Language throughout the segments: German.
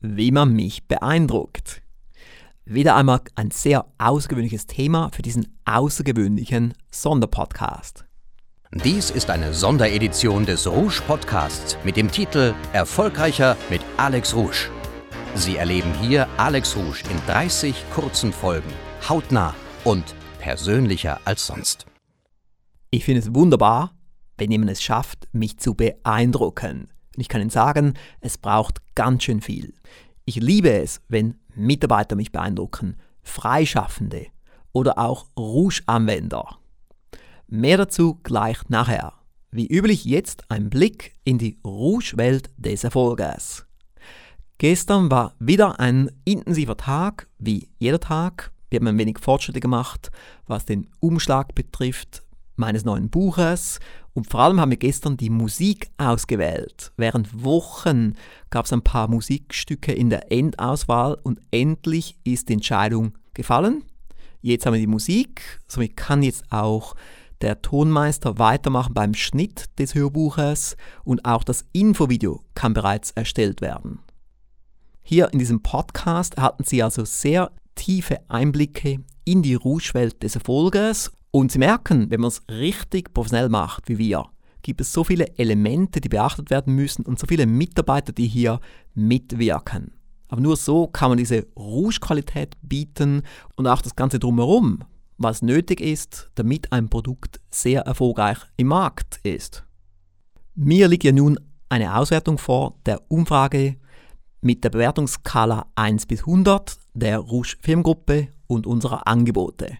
wie man mich beeindruckt. Wieder einmal ein sehr außergewöhnliches Thema für diesen außergewöhnlichen Sonderpodcast. Dies ist eine Sonderedition des Rouge Podcasts mit dem Titel Erfolgreicher mit Alex Rouge. Sie erleben hier Alex Rouge in 30 kurzen Folgen, hautnah und persönlicher als sonst. Ich finde es wunderbar, wenn jemand es schafft, mich zu beeindrucken. Und ich kann Ihnen sagen, es braucht ganz schön viel. Ich liebe es, wenn Mitarbeiter mich beeindrucken, Freischaffende oder auch Rouge-Anwender. Mehr dazu gleich nachher. Wie üblich jetzt ein Blick in die Rouge-Welt des Erfolges. Gestern war wieder ein intensiver Tag, wie jeder Tag. Wir haben ein wenig Fortschritte gemacht, was den Umschlag betrifft meines neuen Buches und vor allem haben wir gestern die Musik ausgewählt. Während Wochen gab es ein paar Musikstücke in der Endauswahl und endlich ist die Entscheidung gefallen. Jetzt haben wir die Musik, somit kann jetzt auch der Tonmeister weitermachen beim Schnitt des Hörbuches und auch das Infovideo kann bereits erstellt werden. Hier in diesem Podcast erhalten Sie also sehr tiefe Einblicke in die Rouge-Welt des Erfolges und Sie merken, wenn man es richtig professionell macht, wie wir, gibt es so viele Elemente, die beachtet werden müssen und so viele Mitarbeiter, die hier mitwirken. Aber nur so kann man diese Rouge-Qualität bieten und auch das Ganze drumherum, was nötig ist, damit ein Produkt sehr erfolgreich im Markt ist. Mir liegt ja nun eine Auswertung vor der Umfrage mit der Bewertungsskala 1 bis 100 der Rouge Firmengruppe und unserer Angebote.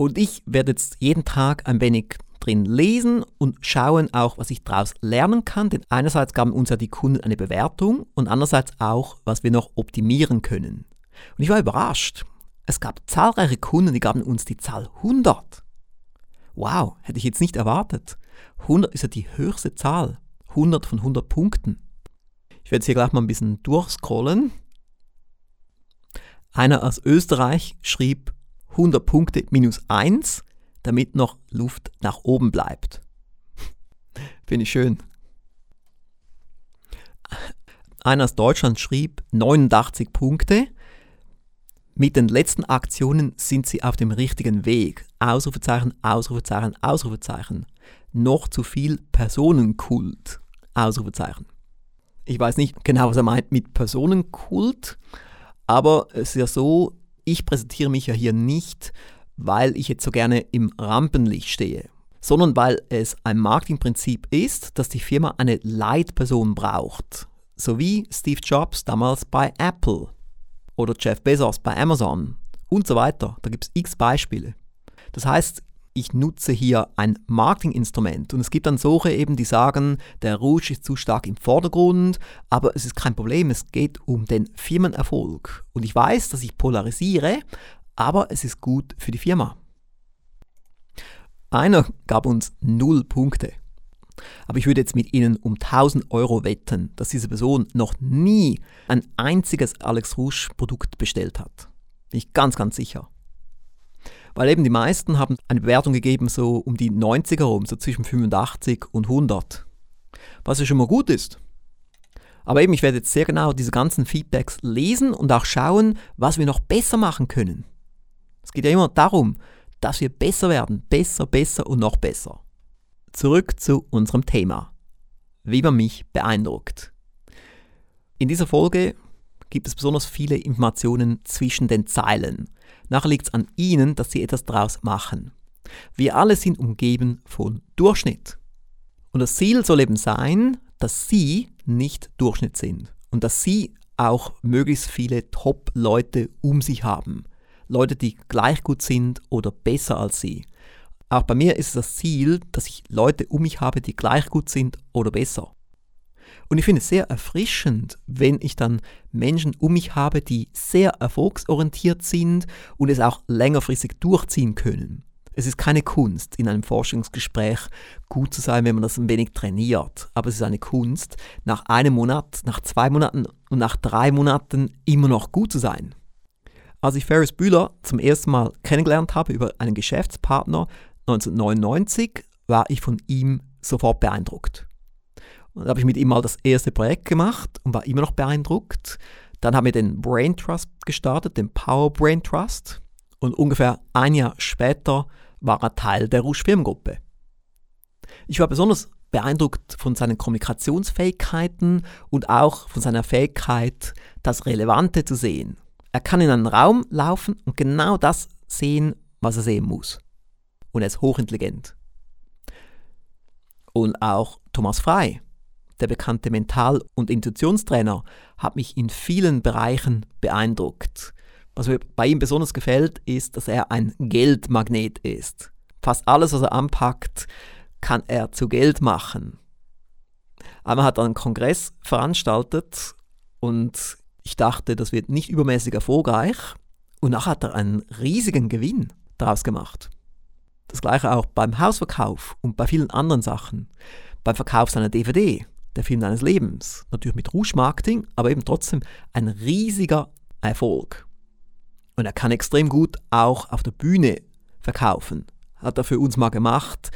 Und ich werde jetzt jeden Tag ein wenig drin lesen und schauen auch, was ich daraus lernen kann. Denn einerseits gaben uns ja die Kunden eine Bewertung und andererseits auch, was wir noch optimieren können. Und ich war überrascht. Es gab zahlreiche Kunden, die gaben uns die Zahl 100. Wow, hätte ich jetzt nicht erwartet. 100 ist ja die höchste Zahl. 100 von 100 Punkten. Ich werde jetzt hier gleich mal ein bisschen durchscrollen. Einer aus Österreich schrieb 100 Punkte minus 1, damit noch Luft nach oben bleibt. Finde ich schön. Einer aus Deutschland schrieb 89 Punkte. Mit den letzten Aktionen sind sie auf dem richtigen Weg. Ausrufezeichen, Ausrufezeichen, Ausrufezeichen. Noch zu viel Personenkult. Ausrufezeichen. Ich weiß nicht genau, was er meint mit Personenkult, aber es ist ja so, ich präsentiere mich ja hier nicht, weil ich jetzt so gerne im Rampenlicht stehe, sondern weil es ein Marketingprinzip ist, dass die Firma eine Leitperson braucht. So wie Steve Jobs damals bei Apple oder Jeff Bezos bei Amazon und so weiter. Da gibt es x Beispiele. Das heißt, ich nutze hier ein Marketinginstrument. Und es gibt dann solche eben, die sagen, der Rouge ist zu stark im Vordergrund, aber es ist kein Problem, es geht um den Firmenerfolg. Und ich weiß, dass ich polarisiere, aber es ist gut für die Firma. Einer gab uns null Punkte. Aber ich würde jetzt mit Ihnen um 1000 Euro wetten, dass diese Person noch nie ein einziges Alex Rouge Produkt bestellt hat. Bin ich ganz, ganz sicher. Weil eben die meisten haben eine Bewertung gegeben, so um die 90er rum, so zwischen 85 und 100. Was ja schon mal gut ist. Aber eben, ich werde jetzt sehr genau diese ganzen Feedbacks lesen und auch schauen, was wir noch besser machen können. Es geht ja immer darum, dass wir besser werden. Besser, besser und noch besser. Zurück zu unserem Thema. Wie man mich beeindruckt. In dieser Folge gibt es besonders viele Informationen zwischen den Zeilen. Nachher liegt es an Ihnen, dass Sie etwas daraus machen. Wir alle sind umgeben von Durchschnitt. Und das Ziel soll eben sein, dass Sie nicht Durchschnitt sind und dass Sie auch möglichst viele Top-Leute um sich haben. Leute, die gleich gut sind oder besser als Sie. Auch bei mir ist es das Ziel, dass ich Leute um mich habe, die gleich gut sind oder besser. Und ich finde es sehr erfrischend, wenn ich dann Menschen um mich habe, die sehr erfolgsorientiert sind und es auch längerfristig durchziehen können. Es ist keine Kunst, in einem Forschungsgespräch gut zu sein, wenn man das ein wenig trainiert. Aber es ist eine Kunst, nach einem Monat, nach zwei Monaten und nach drei Monaten immer noch gut zu sein. Als ich Ferris Bühler zum ersten Mal kennengelernt habe über einen Geschäftspartner 1999, war ich von ihm sofort beeindruckt. Und da habe ich mit ihm mal das erste Projekt gemacht und war immer noch beeindruckt. Dann haben wir den Brain Trust gestartet, den Power Brain Trust. Und ungefähr ein Jahr später war er Teil der Rouge Firmengruppe. Ich war besonders beeindruckt von seinen Kommunikationsfähigkeiten und auch von seiner Fähigkeit, das Relevante zu sehen. Er kann in einen Raum laufen und genau das sehen, was er sehen muss. Und er ist hochintelligent. Und auch Thomas Frei, der bekannte Mental- und Intuitionstrainer, hat mich in vielen Bereichen beeindruckt. Was mir bei ihm besonders gefällt, ist, dass er ein Geldmagnet ist. Fast alles, was er anpackt, kann er zu Geld machen. Einmal hat er einen Kongress veranstaltet und ich dachte, das wird nicht übermäßig erfolgreich. Und nachher hat er einen riesigen Gewinn daraus gemacht. Das gleiche auch beim Hausverkauf und bei vielen anderen Sachen. Beim Verkauf seiner DVD, der Film deines Lebens. Natürlich mit Rouge-Marketing, aber eben trotzdem ein riesiger Erfolg. Und er kann extrem gut auch auf der Bühne verkaufen. Hat er für uns mal gemacht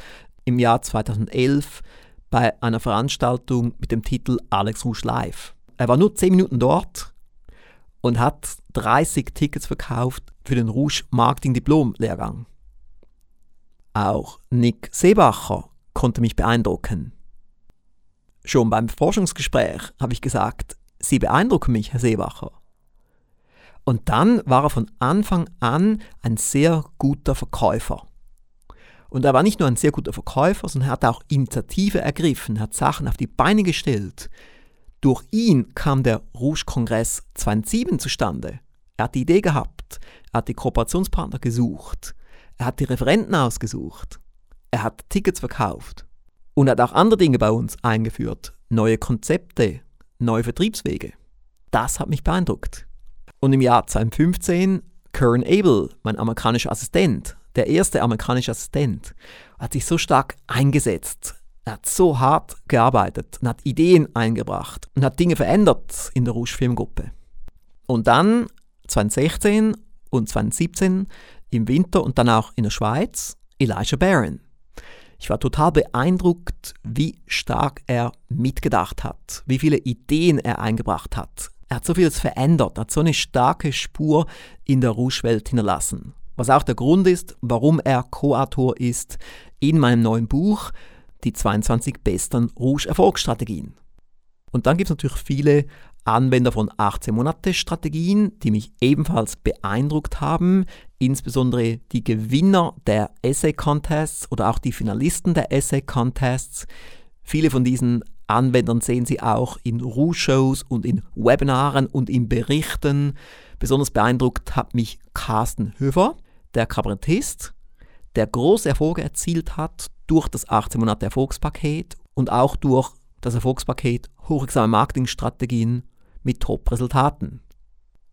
im Jahr 2011 bei einer Veranstaltung mit dem Titel Alex Rouge Live. Er war nur 10 Minuten dort und hat 30 Tickets verkauft für den Rouge Marketing Diplom Lehrgang. Auch Nick Seebacher konnte mich beeindrucken. Schon beim Forschungsgespräch habe ich gesagt, Sie beeindrucken mich, Herr Seebacher. Und dann war er von Anfang an ein sehr guter Verkäufer. Und er war nicht nur ein sehr guter Verkäufer, sondern er hat auch Initiative ergriffen, hat Sachen auf die Beine gestellt. Durch ihn kam der Rouge-Kongress 2007 zustande. Er hat die Idee gehabt, er hat die Kooperationspartner gesucht, er hat die Referenten ausgesucht. Er hat Tickets verkauft. Und hat auch andere Dinge bei uns eingeführt. Neue Konzepte, neue Vertriebswege. Das hat mich beeindruckt. Und im Jahr 2015 Curran Abel, mein amerikanischer Assistent, der erste amerikanische Assistent, hat sich so stark eingesetzt. Er hat so hart gearbeitet und hat Ideen eingebracht und hat Dinge verändert in der Rouge Filmgruppe. Und dann 2016 und 2017 im Winter und dann auch in der Schweiz Elijah Barron. Ich war total beeindruckt, wie stark er mitgedacht hat, wie viele Ideen er eingebracht hat. Er hat so vieles verändert, hat so eine starke Spur in der Rouge-Welt hinterlassen. Was auch der Grund ist, warum er Co-Autor ist in meinem neuen Buch Die 22 besten Rouge-Erfolgsstrategien. Und dann gibt es natürlich viele Anwender von 18 Monate Strategien, die mich ebenfalls beeindruckt haben, insbesondere die Gewinner der Essay Contests oder auch die Finalisten der Essay Contests. Viele von diesen Anwendern sehen Sie auch in Rouge-Shows und in Webinaren und in Berichten. Besonders beeindruckt hat mich Carsten Höfer, der Kabarettist, der große Erfolge erzielt hat durch das 18 Monate Erfolgspaket und auch durch das Erfolgspaket hochwirksame Marketingstrategien mit Top-Resultaten.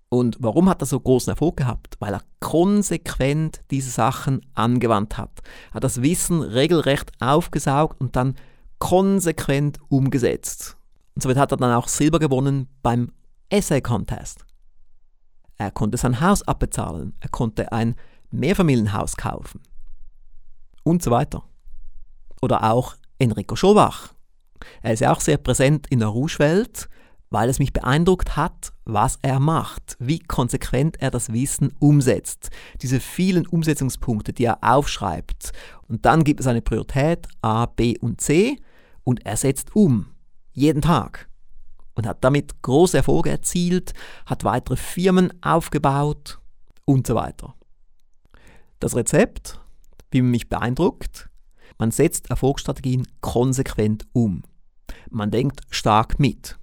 Und warum hat er so großen Erfolg gehabt? Weil er konsequent diese Sachen angewandt hat. Er hat das Wissen regelrecht aufgesaugt und dann konsequent umgesetzt. Und somit hat er dann auch Silber gewonnen beim Essay Contest. Er konnte sein Haus abbezahlen, er konnte ein Mehrfamilienhaus kaufen und so weiter. Oder auch Enrico Schobach. Er ist ja auch sehr präsent in der Rouge-Welt weil es mich beeindruckt hat, was er macht, wie konsequent er das Wissen umsetzt. Diese vielen Umsetzungspunkte, die er aufschreibt. Und dann gibt es eine Priorität A, B und C und er setzt um. Jeden Tag. Und hat damit große Erfolge erzielt, hat weitere Firmen aufgebaut und so weiter. Das Rezept, wie man mich beeindruckt, man setzt Erfolgsstrategien konsequent um. Man denkt stark mit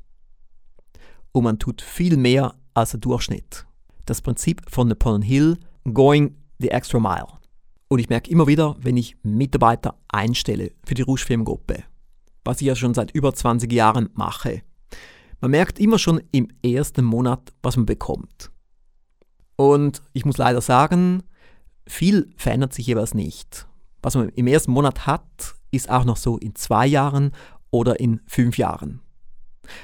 und man tut viel mehr als der Durchschnitt. Das Prinzip von Napoleon Hill, Going the Extra Mile. Und ich merke immer wieder, wenn ich Mitarbeiter einstelle für die Rouge Firmengruppe, was ich ja schon seit über 20 Jahren mache, man merkt immer schon im ersten Monat, was man bekommt. Und ich muss leider sagen, viel verändert sich jeweils nicht. Was man im ersten Monat hat, ist auch noch so in zwei Jahren oder in fünf Jahren.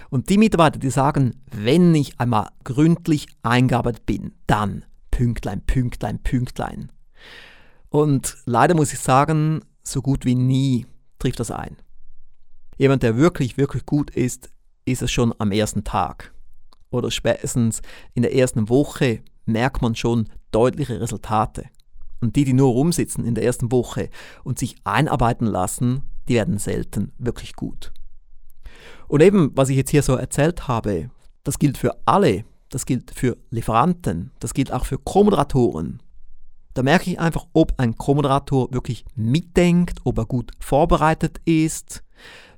Und die Mitarbeiter, die sagen, wenn ich einmal gründlich eingearbeitet bin, dann Pünktlein, Pünktlein, Pünktlein. Und leider muss ich sagen, so gut wie nie trifft das ein. Jemand, der wirklich, wirklich gut ist, ist es schon am ersten Tag. oder spätestens in der ersten Woche merkt man schon deutliche Resultate. Und die, die nur rumsitzen in der ersten Woche und sich einarbeiten lassen, die werden selten wirklich gut. Und eben, was ich jetzt hier so erzählt habe, das gilt für alle. Das gilt für Lieferanten, das gilt auch für Co-Moderatoren. Da merke ich einfach, ob ein Co-Moderator wirklich mitdenkt, ob er gut vorbereitet ist,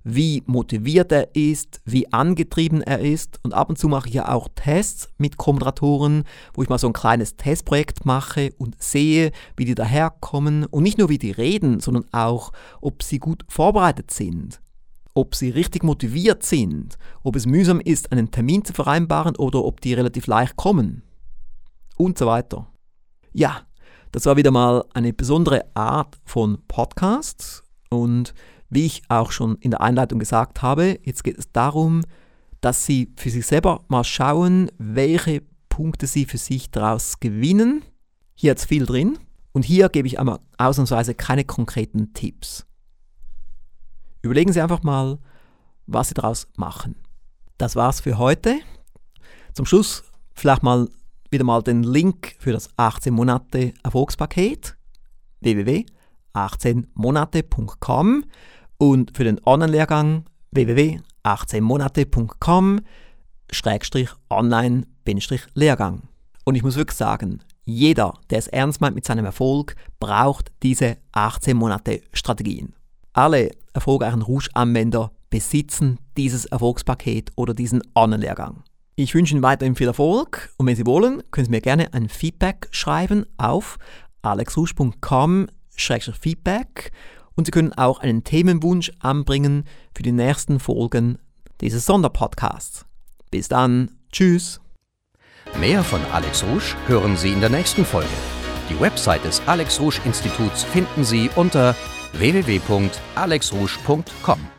wie motiviert er ist, wie angetrieben er ist. Und ab und zu mache ich ja auch Tests mit Co-Moderatoren, wo ich mal so ein kleines Testprojekt mache und sehe, wie die daherkommen. Und nicht nur, wie die reden, sondern auch, ob sie gut vorbereitet sind ob sie richtig motiviert sind, ob es mühsam ist, einen Termin zu vereinbaren oder ob die relativ leicht kommen und so weiter. Ja, das war wieder mal eine besondere Art von Podcast und wie ich auch schon in der Einleitung gesagt habe, jetzt geht es darum, dass Sie für sich selber mal schauen, welche Punkte Sie für sich daraus gewinnen. Hier hat es viel drin und hier gebe ich einmal ausnahmsweise keine konkreten Tipps. Überlegen Sie einfach mal, was Sie daraus machen. Das war's für heute. Zum Schluss vielleicht mal wieder mal den Link für das 18 Monate Erfolgspaket www.18monate.com und für den Online-Lehrgang www.18monate.com online-lehrgang. Und ich muss wirklich sagen, jeder, der es ernst meint mit seinem Erfolg, braucht diese 18 Monate Strategien. Alle erfolgreichen Rouge-Anwender besitzen dieses Erfolgspaket oder diesen Online-Lehrgang. Ich wünsche Ihnen weiterhin viel Erfolg und wenn Sie wollen, können Sie mir gerne ein Feedback schreiben auf alexrusch.com-feedback und Sie können auch einen Themenwunsch anbringen für die nächsten Folgen dieses Sonderpodcasts. Bis dann, tschüss. Mehr von Alex Rusch hören Sie in der nächsten Folge. Die Website des Alex Rusch Instituts finden Sie unter www.alexrusch.com.